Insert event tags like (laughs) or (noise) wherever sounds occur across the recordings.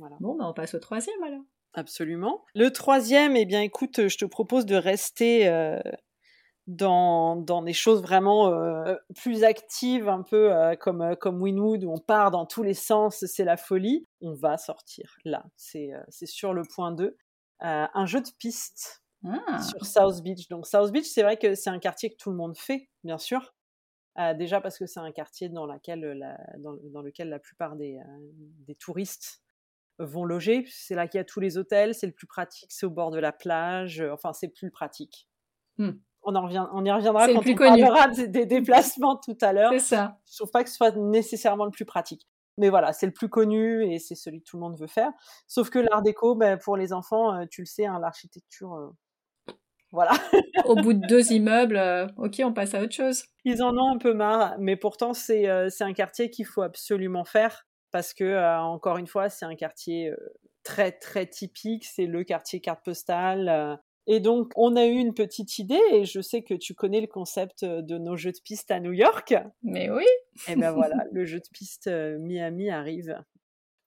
Voilà. Bon, bah, on passe au troisième alors. Absolument. Le troisième, eh bien, écoute, je te propose de rester euh, dans, dans des choses vraiment euh, plus actives, un peu euh, comme, euh, comme Winwood, où on part dans tous les sens, c'est la folie. On va sortir là, c'est euh, c'est sur le point 2. Euh, un jeu de piste Ah, sur South Beach. Donc South Beach, c'est vrai que c'est un quartier que tout le monde fait, bien sûr. Euh, déjà parce que c'est un quartier dans, laquelle la, dans, dans lequel la plupart des, euh, des touristes vont loger. C'est là qu'il y a tous les hôtels, c'est le plus pratique, c'est au bord de la plage. euh, Enfin, c'est plus pratique. Hmm. On, en revient, on y reviendra quand plus on parlera des, des déplacements tout à l'heure. c'est ça. Je trouve pas que ce soit nécessairement le plus pratique. Mais voilà, c'est le plus connu et c'est celui que tout le monde veut faire. Sauf que l'art déco, ben, pour les enfants, euh, tu le sais, hein, l'architecture, euh, voilà. (laughs) Au bout de deux immeubles, euh, ok, on passe à autre chose. Ils en ont un peu marre, mais pourtant c'est euh, c'est un quartier qu'il faut absolument faire parce que euh, encore une fois c'est un quartier euh, très très typique, c'est le quartier carte postale. euh. et donc on a eu une petite idée et je sais que tu connais le concept de nos jeux de piste à New York. Mais oui, Et ben voilà, (laughs) le jeu de piste Miami arrive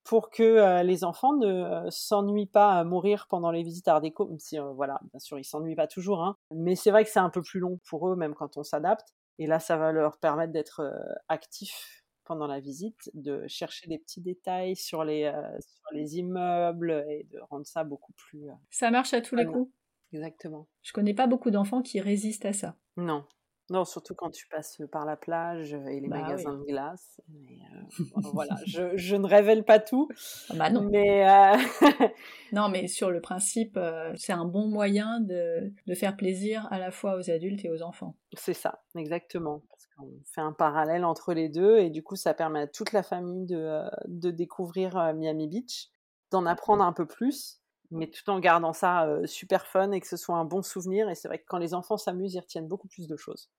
pour que les enfants ne s'ennuient pas à mourir pendant les visites Art déco, même si, voilà, bien sûr, ils s'ennuient pas toujours, hein. mais c'est vrai que c'est un peu plus long pour eux, même quand on s'adapte, et là, ça va leur permettre d'être actifs pendant la visite, de chercher des petits détails sur les, euh, sur les immeubles, et de rendre ça beaucoup plus... euh, ça marche à tous les coups? Exactement. Je connais pas beaucoup d'enfants qui résistent à ça. Non. Non, surtout quand tu passes par la plage et les Bah magasins oui. de glace. Mais, euh, voilà, (laughs) je, je ne révèle pas tout, Ah Bah non. mais euh, (laughs) Non, mais sur le principe, euh, c'est un bon moyen de, de faire plaisir à la fois aux adultes et aux enfants. c'est ça, exactement. Parce qu'on fait un parallèle entre les deux et du coup, ça permet à toute la famille de, de découvrir Miami Beach, d'en apprendre un peu plus, mais tout en gardant ça euh, super fun et que ce soit un bon souvenir. Et c'est vrai que quand les enfants s'amusent, ils retiennent beaucoup plus de choses.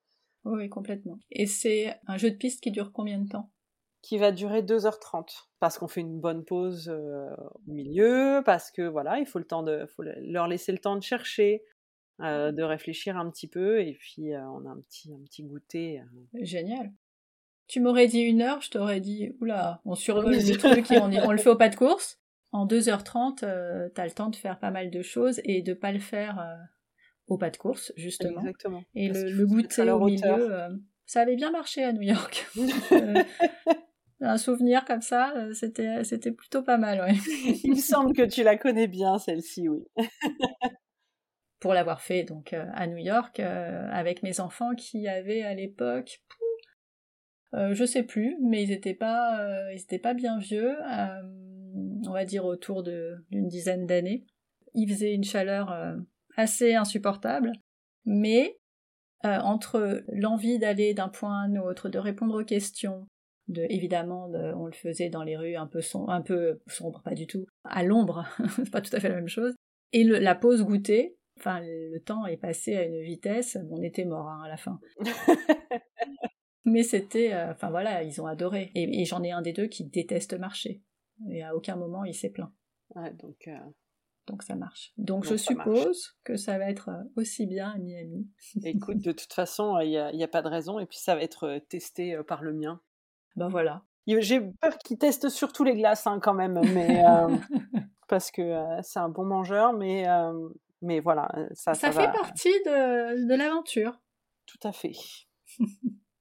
Oui, complètement. Et c'est un jeu de piste qui dure combien de temps? Qui va durer 2h30 parce qu'on fait une bonne pause euh, au milieu, parce que voilà, il faut le temps de faut le- leur laisser le temps de chercher, euh, de réfléchir un petit peu et puis on a un petit un petit goûter. euh. Génial. Tu m'aurais dit une heure, je t'aurais dit, oula, on survole le truc et on, y- on le fait au pas de course. En 2h30, euh, t'as le temps de faire pas mal de choses et de pas le faire euh, au pas de course, justement. Exactement. Et le, goûter au hauteur. milieu, euh, ça avait bien marché à New York. (laughs) Euh, un souvenir comme ça, c'était c'était plutôt pas mal, ouais. (laughs) Il me semble que tu la connais bien celle-ci, oui. (laughs) Pour l'avoir fait donc à New York avec mes enfants qui avaient à l'époque, euh, je sais plus, mais ils étaient pas euh, ils étaient pas bien vieux, euh, on va dire autour d'une dizaine d'années. Il faisait une chaleur euh, assez insupportable, mais euh, entre l'envie d'aller d'un point à un autre, de répondre aux questions, de évidemment de- on le faisait dans les rues un peu som- un peu sombre, pas du tout, à l'ombre, (laughs) c'est pas tout à fait la même chose, et le- la pause goûter. Enfin, le temps est passé à une vitesse, on était mort hein, à la fin. (laughs) Mais c'était, euh, enfin voilà, ils ont adoré. Et, et j'en ai un des deux qui déteste marcher. Et à aucun moment il s'est plaint. Ouais, donc euh, Donc ça marche. Donc, Donc je marche. suppose que ça va être euh, aussi bien à Miami. (laughs) écoute, de toute façon, il n'y a, pas de raison et puis ça va être euh, testé euh, par le mien. Ben voilà. Il- J'ai peur qu'il teste surtout les glaces hein, quand même, mais euh, (laughs) parce que euh, c'est un bon mangeur, mais euh, mais voilà, euh, ça ça ça fait va- partie de, de l'aventure. Tout à fait. (laughs)